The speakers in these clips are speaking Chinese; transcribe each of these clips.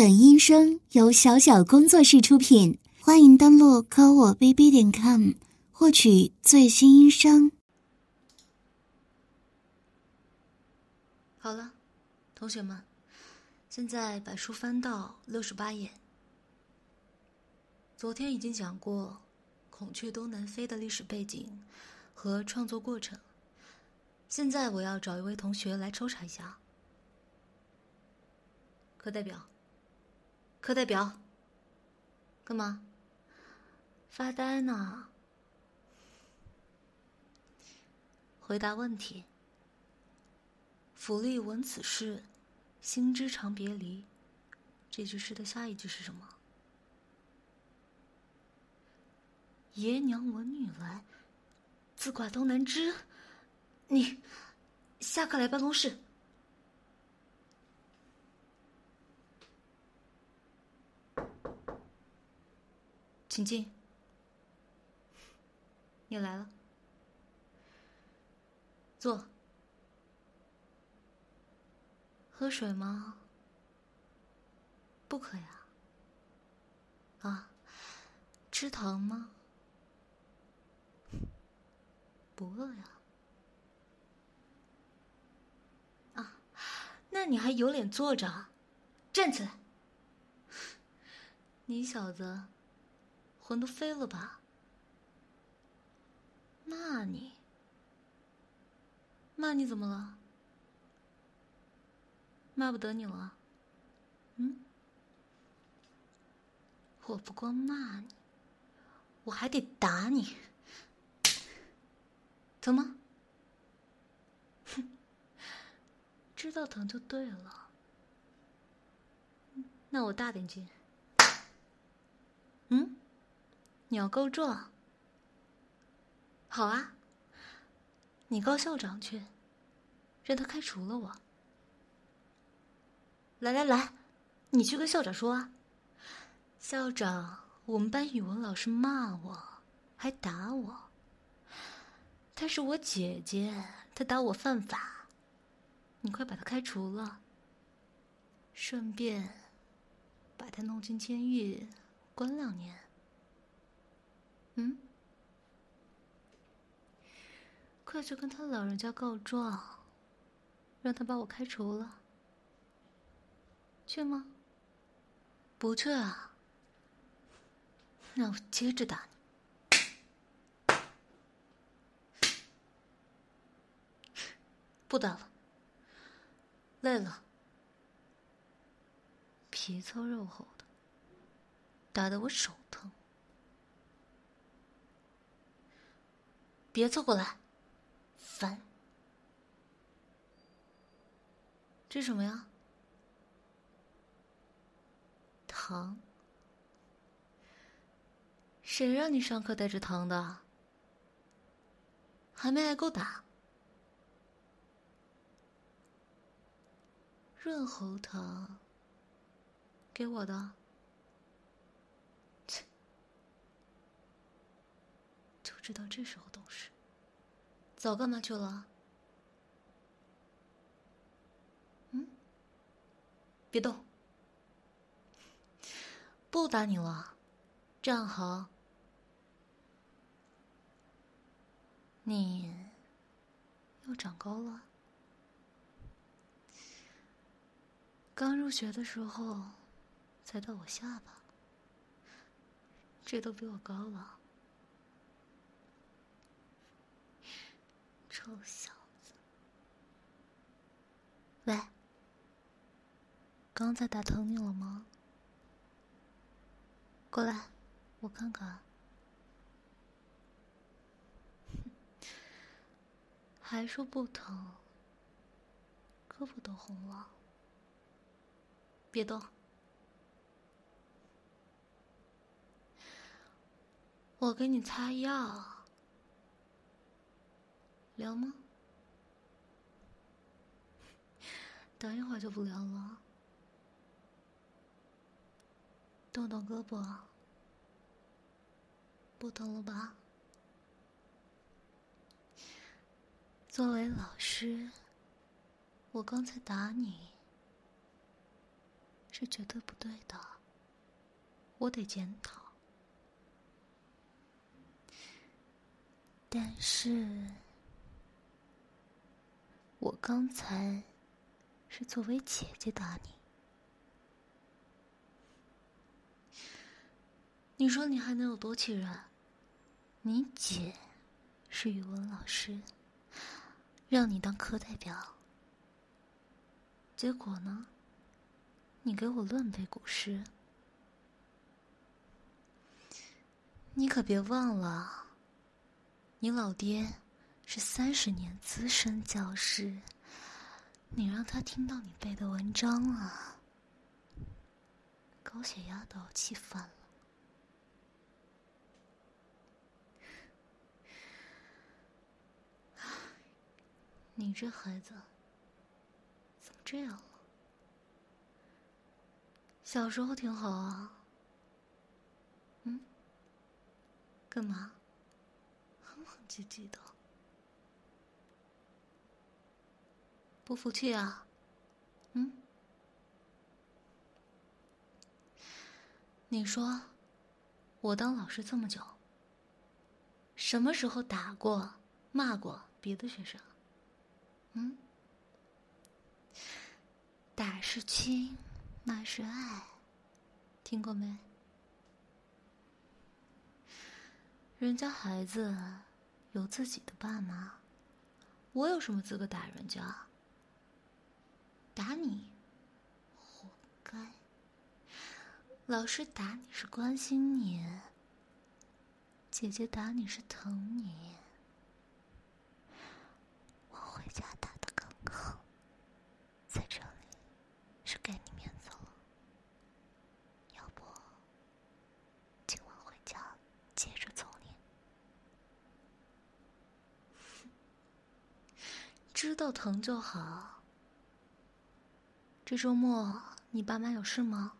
本音声由小小工作室出品，欢迎登录科我 bb 点 com 获取最新音声。好了，同学们，现在把书翻到六十八页。昨天已经讲过孔雀东南飞的历史背景和创作过程，现在我要找一位同学来抽查一下。课代表。课代表，干嘛？发呆呢？回答问题。府吏闻此事，心知长别离。这句诗的下一句是什么？爷娘闻女来，自挂东南枝。你，下课来办公室。请进。你来了，坐。喝水吗？不渴呀。啊，吃糖吗？不饿呀。啊，那你还有脸坐着？站起来！你小子。魂都飞了吧？骂你？骂你怎么了？骂不得你了？嗯？我不光骂你，我还得打你，疼吗？哼，知道疼就对了。那我大点劲。嗯？你要告状？好啊，你告校长去，让他开除了我。来来来，你去跟校长说啊，校长，我们班语文老师骂我，还打我。她是我姐姐，她打我犯法，你快把她开除了，顺便把她弄进监狱关两年。嗯，快去跟他老人家告状，让他把我开除了。去吗？不去啊？那我接着打你。不打了，累了，皮糙肉厚的，打得我手疼。别凑过来，烦！这什么呀？糖？谁让你上课带着糖的？还没挨够打？润喉糖？给我的？切，就知道这时候，早干嘛去了？嗯，别动，不打你了，站好。你又长高了，刚入学的时候才到我下巴，这都比我高了。臭小子！喂，刚才打疼你了吗？过来，我看看。还说不疼，胳膊都红了。别动，我给你擦药。聊吗？等一会儿就不聊了。动动胳膊，不疼了吧？作为老师，我刚才打你，是绝对不对的，我得检讨。但是，我刚才是作为姐姐打你，你说你还能有多气人？你姐是语文老师，让你当课代表，结果呢？你给我乱背古诗，你可别忘了，你老爹是三十年资深教师，你让他听到你背的文章啊，高血压都要气翻了。你这孩子怎么这样了？小时候挺好啊。嗯？干嘛？哼哼唧唧的，不服气啊？嗯？你说，我当老师这么久，什么时候打过、骂过别的学生？嗯，打是亲，骂是爱，听过没？人家孩子有自己的爸妈，我有什么资格打人家？打你，活该。老师打你是关心你，姐姐打你是疼你。我回家打的刚好，在这里是给你面子了。要不今晚回家接着揍你？知道疼就好。这周末你爸妈有事吗？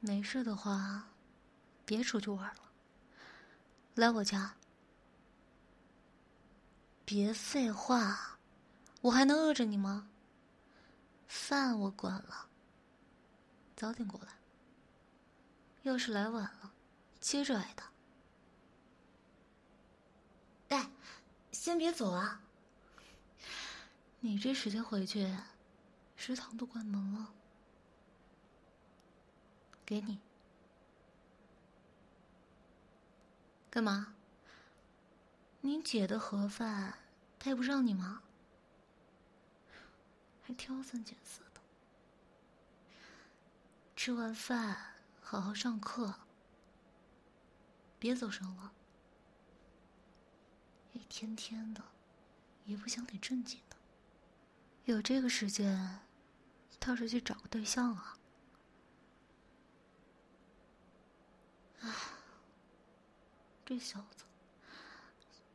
没事的话，别出去玩了，来我家。别废话，我还能饿着你吗？饭我管了，早点过来。要是来晚了，接着挨打。哎，先别走啊！你这时间回去，食堂都关门了。给你，干嘛？你姐的盒饭配不上你吗？还挑三拣四的。吃完饭好好上课，别走神了。一天天的，也不想点正经。有这个时间，倒是去找个对象啊。这小子。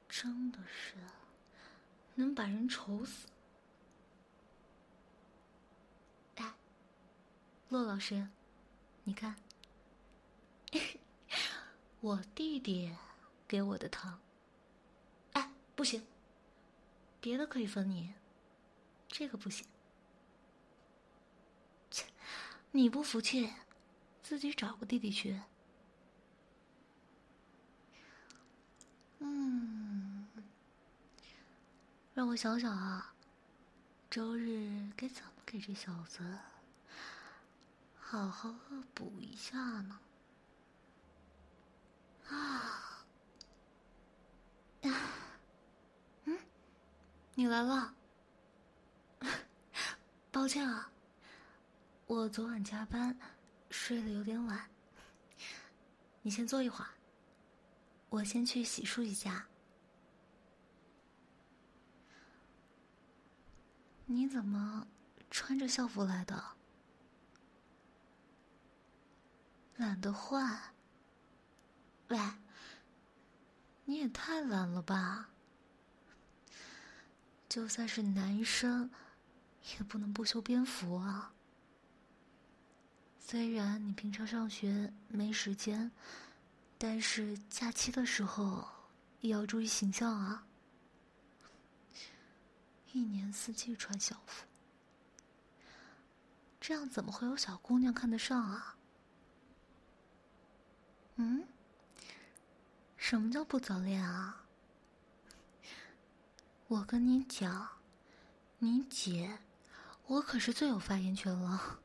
真的是，能把人愁死。哎，骆老师，你看，我弟弟给我的糖。哎，不行，别的可以分你，这个不行。切，你不服气，自己找个弟弟去。嗯，让我想想啊，周日该怎么给这小子好好恶补一下呢？啊，嗯，你来了，抱歉啊，我昨晚加班，睡得有点晚，你先坐一会儿。我先去洗漱一下。你怎么穿着校服来的？懒得换？喂，你也太懒了吧！就算是男生，也不能不修边幅啊。虽然你平常上学没时间。但是假期的时候也要注意形象啊！一年四季穿校服，这样怎么会有小姑娘看得上啊？嗯？什么叫不早恋啊？我跟你讲，你姐，我可是最有发言权了。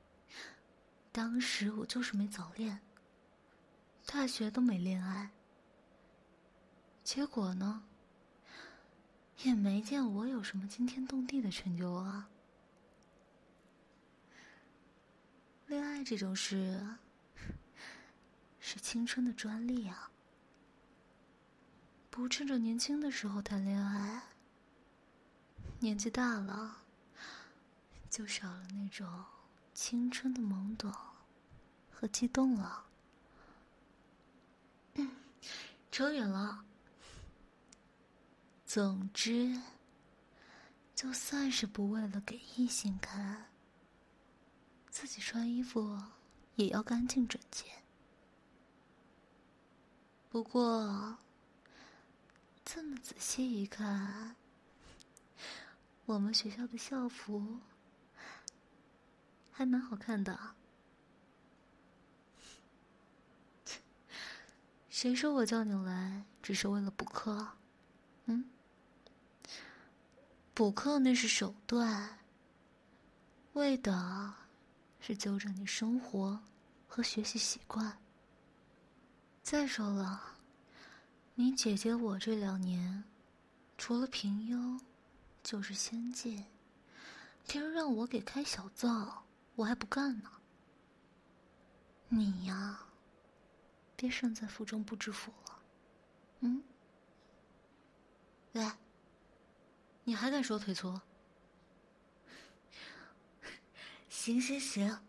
当时我就是没早恋，大学都没恋爱，结果呢？也没见我有什么惊天动地的成就啊！恋爱这种事，是青春的专利啊！不趁着年轻的时候谈恋爱，年纪大了，就少了那种青春的懵懂和激动了。嗯扯远了。总之，就算是不为了给异性看，自己穿衣服也要干净整洁。不过，这么仔细一看，我们学校的校服还蛮好看的。谁说我叫你来只是为了补课？嗯？补课那是手段，为的是纠正你生活和学习习惯。再说了，你姐姐我这两年，除了平庸，就是先进。别人让我给开小灶，我还不干呢。你呀，别身在福中不知福了。嗯？喂。你还敢说腿粗？行行行，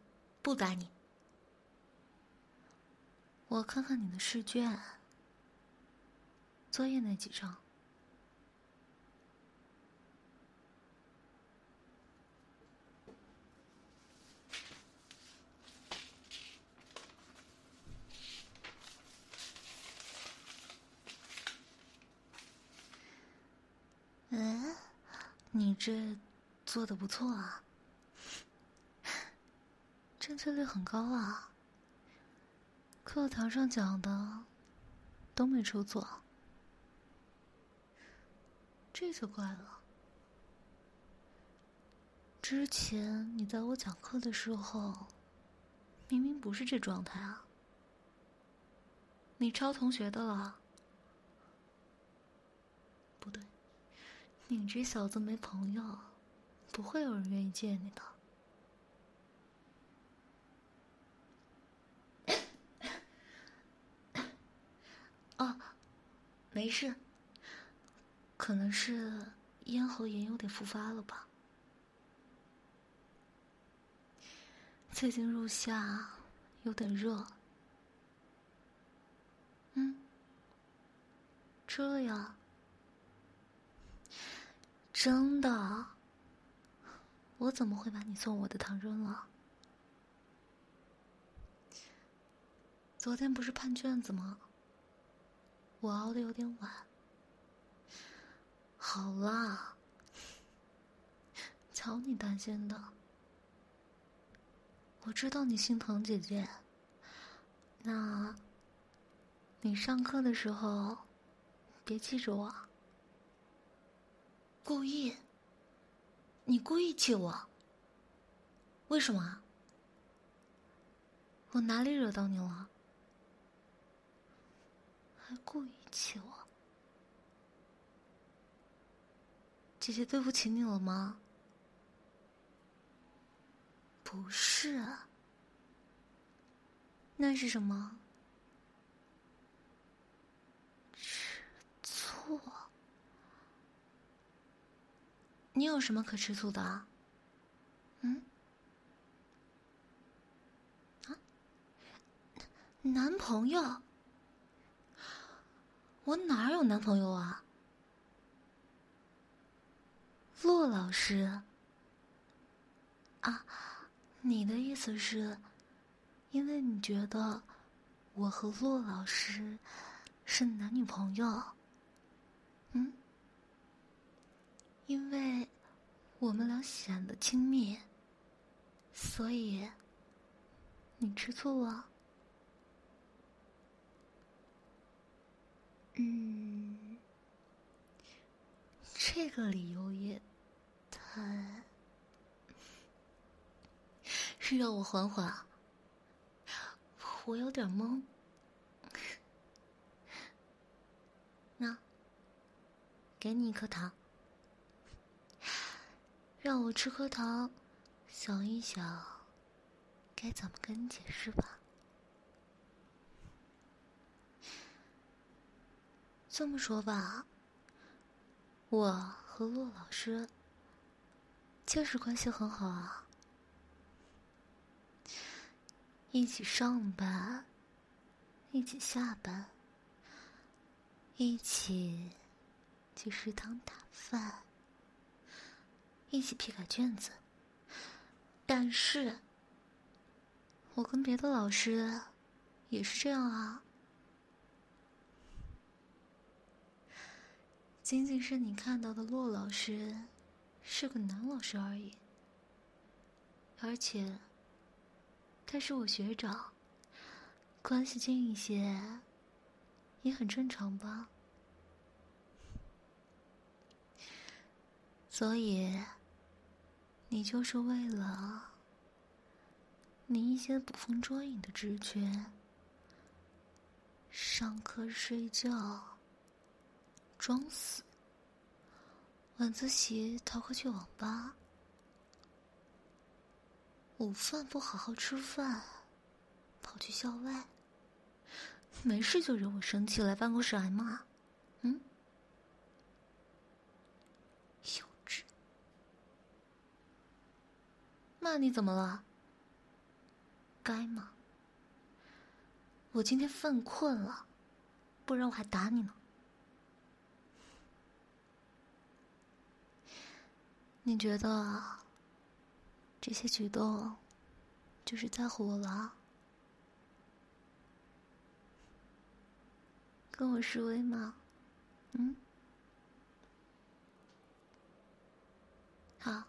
不打你。我看看你的试卷，作业那几张。嗯。你这做的不错啊，正确率很高啊。课堂上讲的都没出错，这就怪了。之前你在我讲课的时候，明明不是这状态啊，你抄同学的了？不对。你这小子没朋友，不会有人愿意见你的。哦，没事，可能是咽喉炎有点复发了吧。最近入夏，有点热。嗯，吃了呀。真的？我怎么会把你送我的糖扔了？昨天不是判卷子吗？我熬的有点晚。好啦，瞧你担心的，我知道你心疼姐姐。那，你上课的时候别记着我。故意？你故意气我？为什么？我哪里惹到你了？还故意气我？姐姐对不起你了吗？不是。那是什么？你有什么可吃醋的？嗯？啊？男朋友？我哪有男朋友啊？骆老师？啊？你的意思是，因为你觉得我和骆老师是男女朋友？嗯？因为我们俩显得亲密，所以，你吃醋了？嗯，这个理由也太……让我缓缓，我有点懵。那，给你一颗糖，让我吃颗糖，想一想，该怎么跟你解释吧。这么说吧，我和骆老师确实关系很好啊，一起上班，一起下班，一起去食堂打饭，一起批改卷子。但是，我跟别的老师也是这样啊。仅仅是你看到的骆老师，是个男老师而已。而且，他是我学长，关系近一些，也很正常吧。所以，你就是为了你一些捕风捉影的直觉，上课睡觉。装死，晚自习逃课去网吧，午饭不好好吃饭，跑去校外，没事就惹我生气，来办公室挨骂，嗯，骂你怎么了？该吗？我今天犯困了，不然我还打你呢。你觉得这些举动就是在乎我了？跟我示威吗？嗯？好，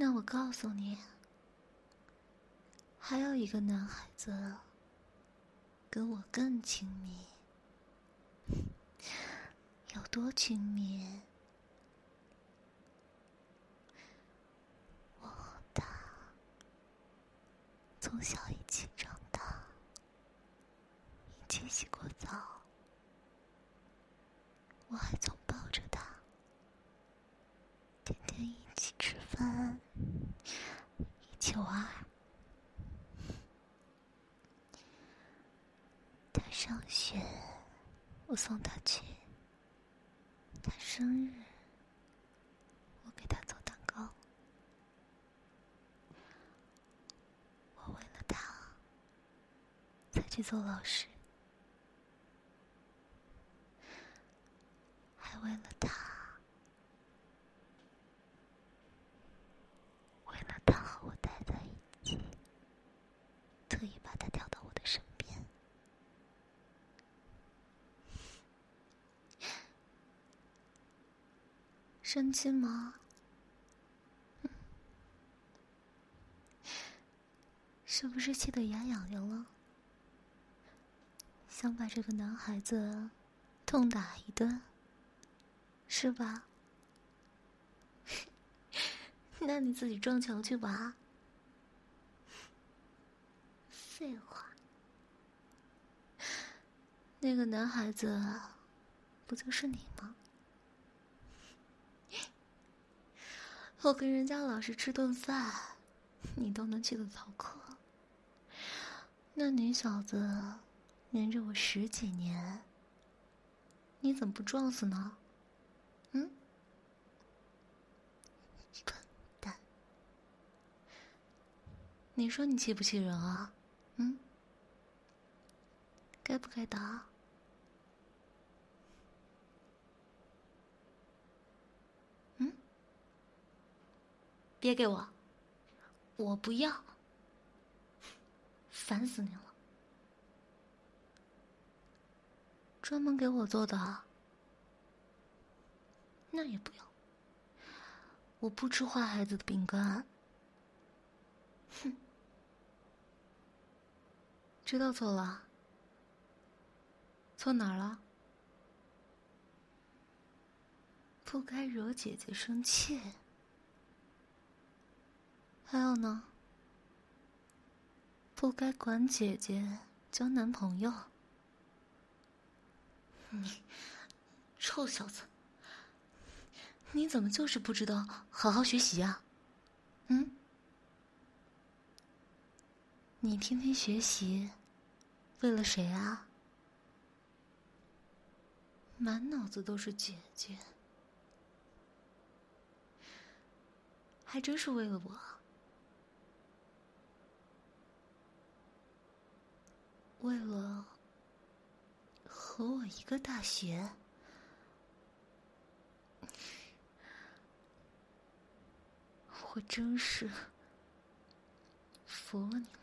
那我告诉你，还有一个男孩子跟我更亲密，有多亲密？我和他从小一起长大，一起洗过澡，我还总抱着他，天天一起吃饭，九二，他上学，我送他去；他生日，我给他做蛋糕；我为了他，才去做老师还为了他，为了他和我待在一起，特意把他调到我的身边。生气吗？是不是气得牙痒痒了？想把这个男孩子痛打一顿，是吧？那你自己撞墙去吧。废话，那个男孩子不就是你吗？我跟人家老师吃顿饭，你都能记得逃课，那你小子？黏着我十几年，你怎么不撞死呢？嗯，笨蛋！你说你气不气人啊？嗯，该不该打？别给我，我不要，烦死你了！专门给我做的，那也不要。我不吃坏孩子的饼干。哼，知道错了？错哪儿了？不该惹姐姐生气。还有呢？不该管姐姐交男朋友。你，臭小子！你怎么就是不知道好好学习啊？嗯？你天天学习，为了谁啊？满脑子都是姐姐，还真是为了我。为了和我一个大学，我真是服了你了。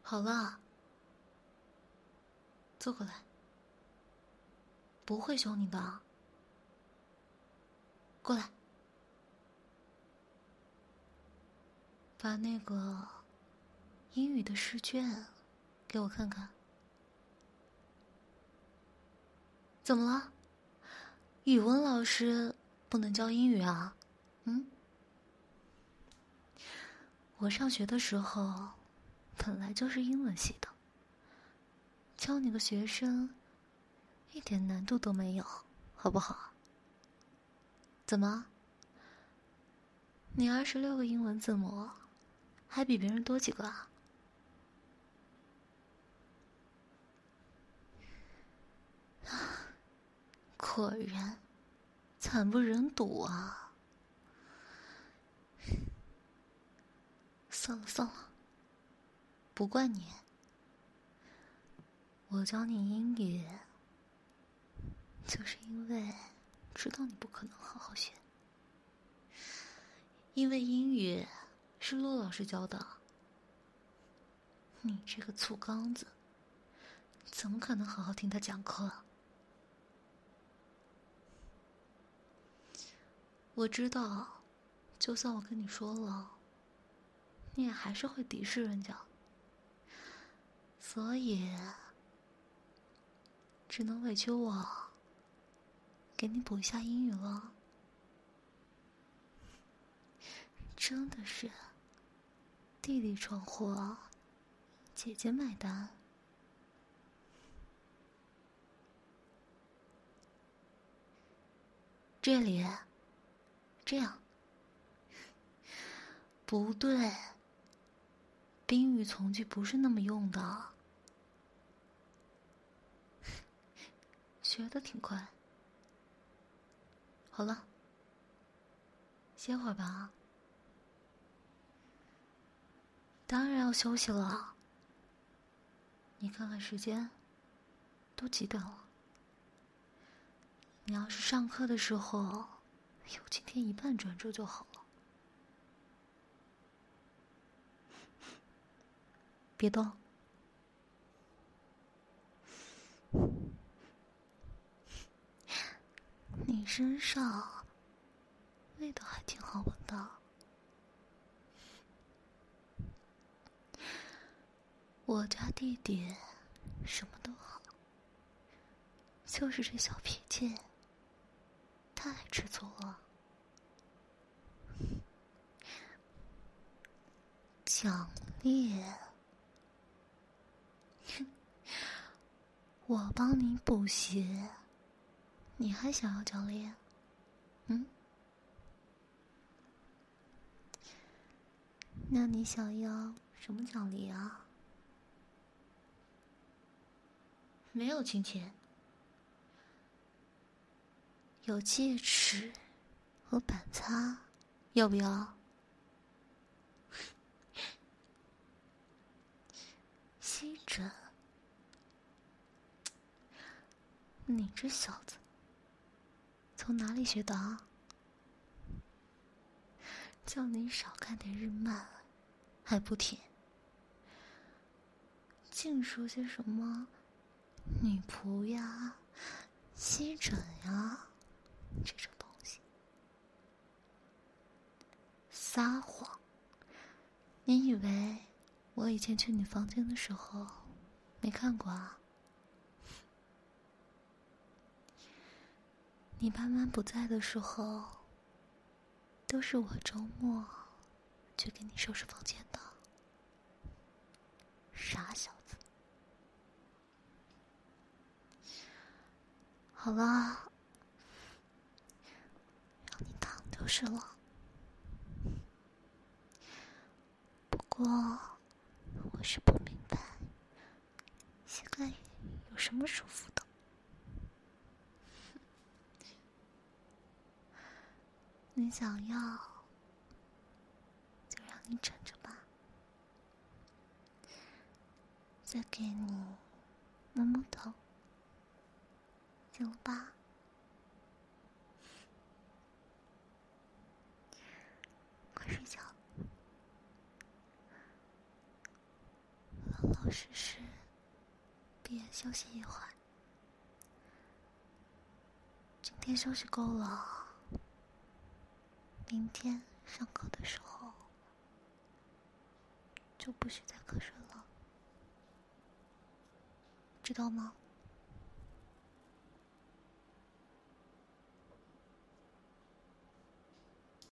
好了，坐过来，不会凶你的。过来。把那个英语的试卷给我看看。怎么了？语文老师不能教英语啊？嗯？我上学的时候本来就是英文系的，教你个学生一点难度都没有，好不好？怎么？你二十六个英文字母？还比别人多几个啊！果然惨不忍睹啊！算了算了，不怪你。我教你英语，就是因为知道你不可能好好学，因为英语。是陆老师教的。你这个醋缸子，怎么可能好好听他讲课？我知道，就算我跟你说了，你也还是会敌视人家，所以只能委屈我给你补一下英语了。真的是。弟弟闯祸，姐姐买单。这里，这样，不对。宾语从句不是那么用的。学的挺快。好了，歇会儿吧。当然要休息了。你看看时间，都几点了？你要是上课的时候有今天一半专注就好了。别动。你身上味道还挺好闻的。我家弟弟什么都好，就是这小脾气太吃醋了。奖励，我帮你补习，你还想要奖励？嗯？那你想要什么奖励啊？没有金钱，有戒尺和板擦，要不要？吸枕，你这小子从哪里学的啊？叫你少看点日漫，还不听，净说些什么？女仆呀，吸枕呀，这种东西，撒谎。你以为我以前去你房间的时候没看过啊？你爸妈不在的时候，都是我周末去给你收拾房间的。傻小子！好了，让你躺就是了。不过，我是不明白，现在有什么舒服的？你想要，就让你枕着吧。再给你摸摸头，行吧？快睡觉，老老实实，别休息一会儿。今天休息够了。明天上课的时候就不许再瞌睡了，知道吗？